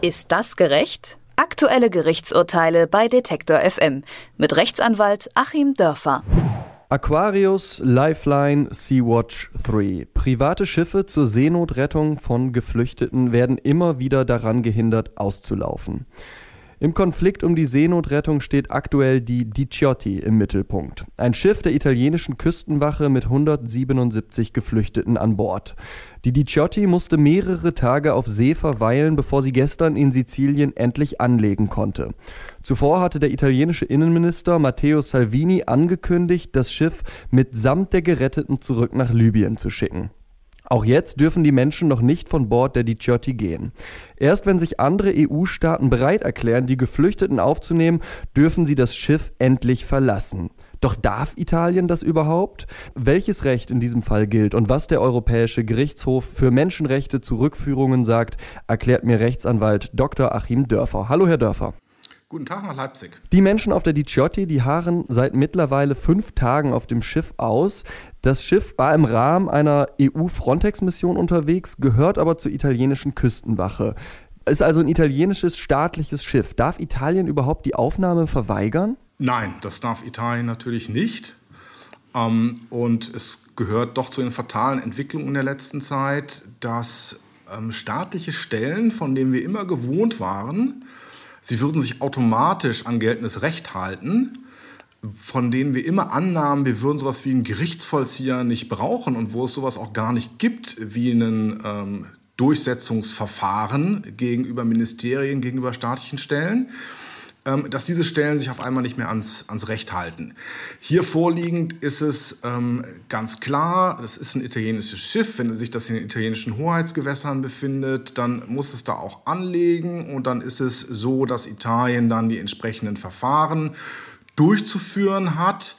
Ist das gerecht? Aktuelle Gerichtsurteile bei Detektor FM mit Rechtsanwalt Achim Dörfer. Aquarius Lifeline Sea-Watch 3. Private Schiffe zur Seenotrettung von Geflüchteten werden immer wieder daran gehindert, auszulaufen. Im Konflikt um die Seenotrettung steht aktuell die Diciotti im Mittelpunkt. Ein Schiff der italienischen Küstenwache mit 177 Geflüchteten an Bord. Die Diciotti musste mehrere Tage auf See verweilen, bevor sie gestern in Sizilien endlich anlegen konnte. Zuvor hatte der italienische Innenminister Matteo Salvini angekündigt, das Schiff mitsamt der Geretteten zurück nach Libyen zu schicken. Auch jetzt dürfen die Menschen noch nicht von Bord der Diciotti gehen. Erst wenn sich andere EU-Staaten bereit erklären, die Geflüchteten aufzunehmen, dürfen sie das Schiff endlich verlassen. Doch darf Italien das überhaupt? Welches Recht in diesem Fall gilt und was der Europäische Gerichtshof für Menschenrechte zu Rückführungen sagt, erklärt mir Rechtsanwalt Dr. Achim Dörfer. Hallo, Herr Dörfer. Guten Tag nach Leipzig. Die Menschen auf der Diciotti, die harren seit mittlerweile fünf Tagen auf dem Schiff aus. Das Schiff war im Rahmen einer EU-Frontex-Mission unterwegs, gehört aber zur italienischen Küstenwache. Ist also ein italienisches staatliches Schiff. Darf Italien überhaupt die Aufnahme verweigern? Nein, das darf Italien natürlich nicht. Ähm, und es gehört doch zu den fatalen Entwicklungen in der letzten Zeit, dass ähm, staatliche Stellen, von denen wir immer gewohnt waren, sie würden sich automatisch an geltendes Recht halten, von denen wir immer annahmen, wir würden sowas wie einen Gerichtsvollzieher nicht brauchen und wo es sowas auch gar nicht gibt wie einen ähm, Durchsetzungsverfahren gegenüber Ministerien, gegenüber staatlichen Stellen ähm, dass diese Stellen sich auf einmal nicht mehr ans, ans Recht halten. Hier vorliegend ist es ähm, ganz klar, das ist ein italienisches Schiff. Wenn sich das in den italienischen Hoheitsgewässern befindet, dann muss es da auch anlegen und dann ist es so, dass Italien dann die entsprechenden Verfahren durchzuführen hat.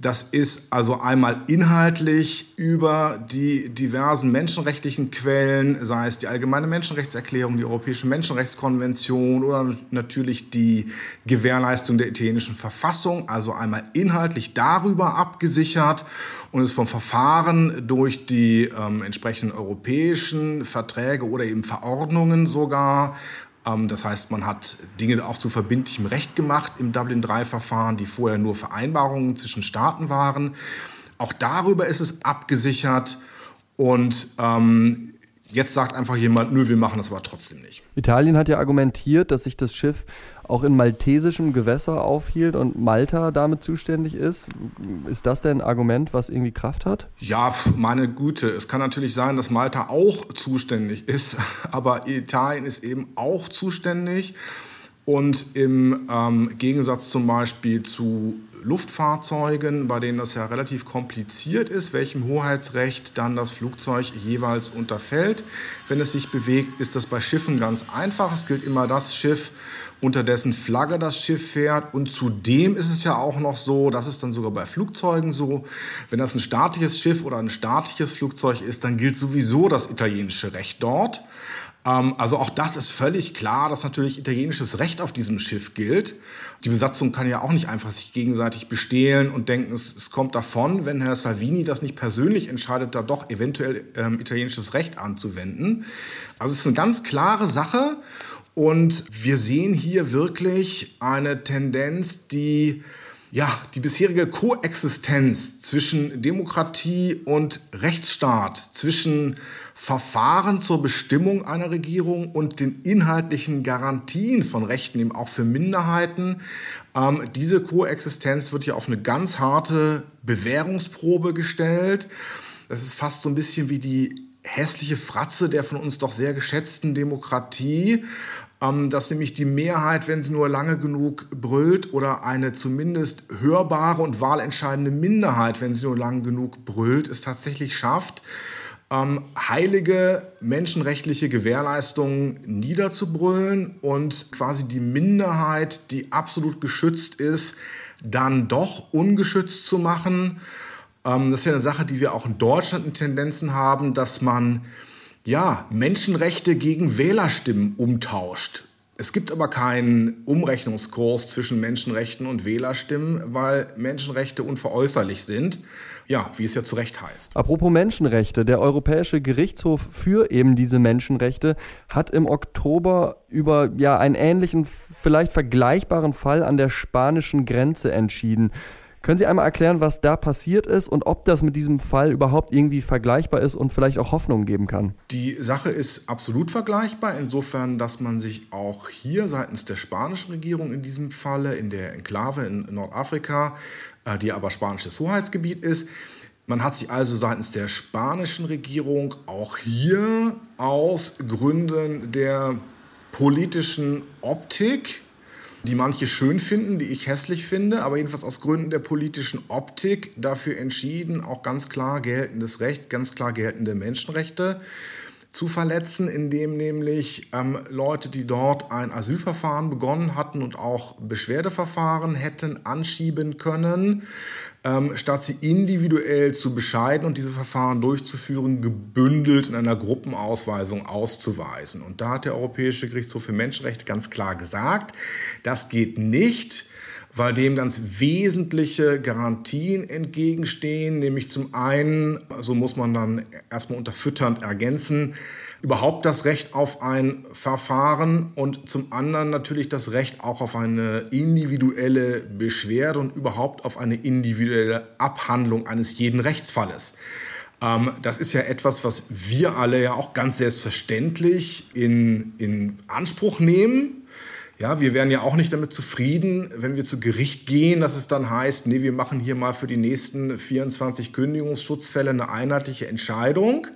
Das ist also einmal inhaltlich über die diversen menschenrechtlichen Quellen, sei es die Allgemeine Menschenrechtserklärung, die Europäische Menschenrechtskonvention oder natürlich die Gewährleistung der italienischen Verfassung, also einmal inhaltlich darüber abgesichert und ist vom Verfahren durch die ähm, entsprechenden europäischen Verträge oder eben Verordnungen sogar das heißt, man hat Dinge auch zu verbindlichem Recht gemacht im Dublin-III-Verfahren, die vorher nur Vereinbarungen zwischen Staaten waren. Auch darüber ist es abgesichert. Und ähm, Jetzt sagt einfach jemand, nö, wir machen das aber trotzdem nicht. Italien hat ja argumentiert, dass sich das Schiff auch in maltesischem Gewässer aufhielt und Malta damit zuständig ist. Ist das denn ein Argument, was irgendwie Kraft hat? Ja, meine Güte. Es kann natürlich sein, dass Malta auch zuständig ist, aber Italien ist eben auch zuständig. Und im ähm, Gegensatz zum Beispiel zu Luftfahrzeugen, bei denen das ja relativ kompliziert ist, welchem Hoheitsrecht dann das Flugzeug jeweils unterfällt. Wenn es sich bewegt, ist das bei Schiffen ganz einfach. Es gilt immer das Schiff, unter dessen Flagge das Schiff fährt. Und zudem ist es ja auch noch so, das ist dann sogar bei Flugzeugen so, wenn das ein staatliches Schiff oder ein staatliches Flugzeug ist, dann gilt sowieso das italienische Recht dort. Ähm, also auch das ist völlig klar, dass natürlich italienisches Recht auf diesem Schiff gilt. Die Besatzung kann ja auch nicht einfach sich gegenseitig bestehlen und denken, es, es kommt davon, wenn Herr Salvini das nicht persönlich entscheidet, da doch eventuell ähm, italienisches Recht anzuwenden. Also es ist eine ganz klare Sache und wir sehen hier wirklich eine Tendenz, die ja, die bisherige Koexistenz zwischen Demokratie und Rechtsstaat, zwischen Verfahren zur Bestimmung einer Regierung und den inhaltlichen Garantien von Rechten, eben auch für Minderheiten, ähm, diese Koexistenz wird ja auf eine ganz harte Bewährungsprobe gestellt. Das ist fast so ein bisschen wie die hässliche Fratze der von uns doch sehr geschätzten Demokratie, ähm, dass nämlich die Mehrheit, wenn sie nur lange genug brüllt, oder eine zumindest hörbare und wahlentscheidende Minderheit, wenn sie nur lang genug brüllt, es tatsächlich schafft, ähm, heilige menschenrechtliche Gewährleistungen niederzubrüllen und quasi die Minderheit, die absolut geschützt ist, dann doch ungeschützt zu machen. Ähm, das ist ja eine Sache, die wir auch in Deutschland in Tendenzen haben, dass man ja, Menschenrechte gegen Wählerstimmen umtauscht. Es gibt aber keinen Umrechnungskurs zwischen Menschenrechten und Wählerstimmen, weil Menschenrechte unveräußerlich sind. Ja, wie es ja zu Recht heißt. Apropos Menschenrechte, der Europäische Gerichtshof für eben diese Menschenrechte hat im Oktober über ja einen ähnlichen, vielleicht vergleichbaren Fall an der spanischen Grenze entschieden. Können Sie einmal erklären, was da passiert ist und ob das mit diesem Fall überhaupt irgendwie vergleichbar ist und vielleicht auch Hoffnung geben kann? Die Sache ist absolut vergleichbar, insofern, dass man sich auch hier seitens der spanischen Regierung in diesem Falle, in der Enklave in Nordafrika, äh, die aber spanisches Hoheitsgebiet ist, man hat sich also seitens der spanischen Regierung auch hier aus Gründen der politischen Optik die manche schön finden, die ich hässlich finde, aber jedenfalls aus Gründen der politischen Optik dafür entschieden, auch ganz klar geltendes Recht, ganz klar geltende Menschenrechte zu verletzen, indem nämlich ähm, Leute, die dort ein Asylverfahren begonnen hatten und auch Beschwerdeverfahren hätten anschieben können, ähm, statt sie individuell zu bescheiden und diese Verfahren durchzuführen, gebündelt in einer Gruppenausweisung auszuweisen. Und da hat der Europäische Gerichtshof für Menschenrechte ganz klar gesagt, das geht nicht weil dem ganz wesentliche Garantien entgegenstehen, nämlich zum einen, so muss man dann erstmal unterfütternd ergänzen, überhaupt das Recht auf ein Verfahren und zum anderen natürlich das Recht auch auf eine individuelle Beschwerde und überhaupt auf eine individuelle Abhandlung eines jeden Rechtsfalles. Ähm, das ist ja etwas, was wir alle ja auch ganz selbstverständlich in, in Anspruch nehmen. Ja, wir wären ja auch nicht damit zufrieden, wenn wir zu Gericht gehen, dass es dann heißt, nee, wir machen hier mal für die nächsten 24 Kündigungsschutzfälle eine einheitliche Entscheidung.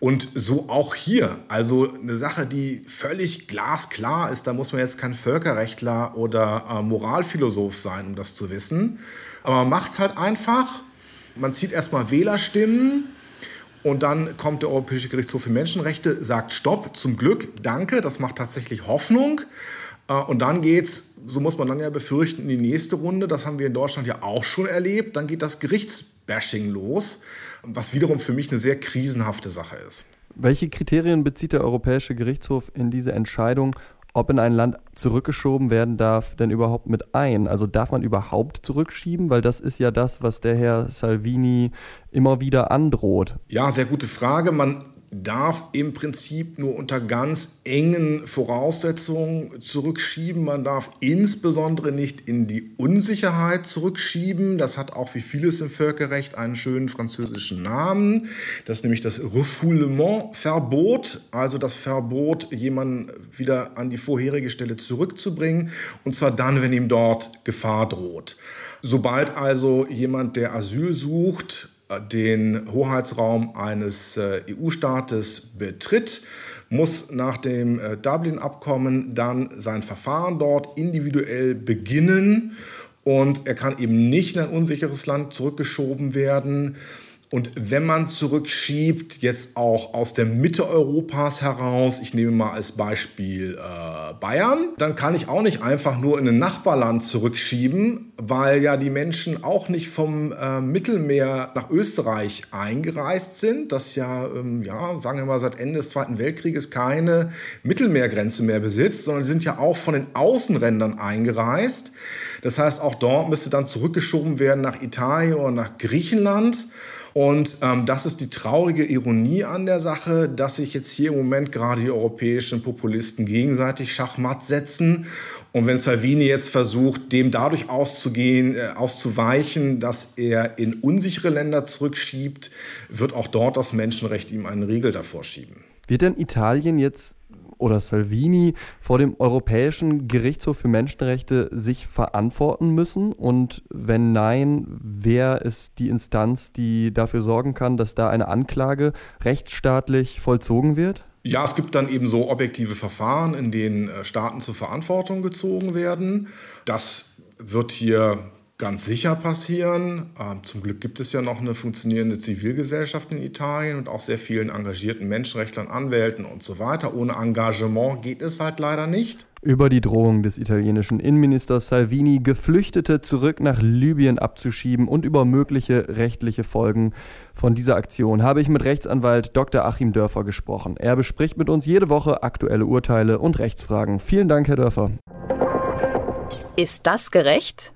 Und so auch hier. Also eine Sache, die völlig glasklar ist. Da muss man jetzt kein Völkerrechtler oder äh, Moralphilosoph sein, um das zu wissen. Aber man macht es halt einfach. Man zieht erstmal Wählerstimmen. Und dann kommt der Europäische Gerichtshof für Menschenrechte, sagt Stopp, zum Glück, danke, das macht tatsächlich Hoffnung. Äh, und dann geht's, so muss man dann ja befürchten, in die nächste Runde. Das haben wir in Deutschland ja auch schon erlebt. Dann geht das Gerichtsbashing los, was wiederum für mich eine sehr krisenhafte Sache ist. Welche Kriterien bezieht der Europäische Gerichtshof in diese Entscheidung, ob in ein Land zurückgeschoben werden darf, denn überhaupt mit ein? Also darf man überhaupt zurückschieben? Weil das ist ja das, was der Herr Salvini immer wieder androht. Ja, sehr gute Frage. Man darf im Prinzip nur unter ganz engen Voraussetzungen zurückschieben. Man darf insbesondere nicht in die Unsicherheit zurückschieben. Das hat auch wie vieles im Völkerrecht einen schönen französischen Namen. Das ist nämlich das Refoulement-Verbot, also das Verbot, jemanden wieder an die vorherige Stelle zurückzubringen. Und zwar dann, wenn ihm dort Gefahr droht. Sobald also jemand, der Asyl sucht, den Hoheitsraum eines äh, EU-Staates betritt, muss nach dem äh, Dublin-Abkommen dann sein Verfahren dort individuell beginnen und er kann eben nicht in ein unsicheres Land zurückgeschoben werden. Und wenn man zurückschiebt, jetzt auch aus der Mitte Europas heraus, ich nehme mal als Beispiel äh, Bayern, dann kann ich auch nicht einfach nur in ein Nachbarland zurückschieben, weil ja die Menschen auch nicht vom äh, Mittelmeer nach Österreich eingereist sind, das ja, ähm, ja, sagen wir mal, seit Ende des Zweiten Weltkrieges keine Mittelmeergrenze mehr besitzt, sondern die sind ja auch von den Außenrändern eingereist. Das heißt, auch dort müsste dann zurückgeschoben werden nach Italien oder nach Griechenland. Und ähm, das ist die traurige Ironie an der Sache, dass sich jetzt hier im Moment gerade die europäischen Populisten gegenseitig Schachmatt setzen. Und wenn Salvini jetzt versucht, dem dadurch auszugehen, äh, auszuweichen, dass er in unsichere Länder zurückschiebt, wird auch dort das Menschenrecht ihm einen Riegel davor schieben. Wird denn Italien jetzt oder Salvini vor dem Europäischen Gerichtshof für Menschenrechte sich verantworten müssen? Und wenn nein, wer ist die Instanz, die dafür sorgen kann, dass da eine Anklage rechtsstaatlich vollzogen wird? Ja, es gibt dann eben so objektive Verfahren, in denen äh, Staaten zur Verantwortung gezogen werden. Das wird hier ganz sicher passieren. Ähm, zum Glück gibt es ja noch eine funktionierende Zivilgesellschaft in Italien und auch sehr vielen engagierten Menschenrechtlern, Anwälten und so weiter. Ohne Engagement geht es halt leider nicht. Über die Drohung des italienischen Innenministers Salvini, Geflüchtete zurück nach Libyen abzuschieben und über mögliche rechtliche Folgen von dieser Aktion habe ich mit Rechtsanwalt Dr. Achim Dörfer gesprochen. Er bespricht mit uns jede Woche aktuelle Urteile und Rechtsfragen. Vielen Dank, Herr Dörfer. Ist das gerecht?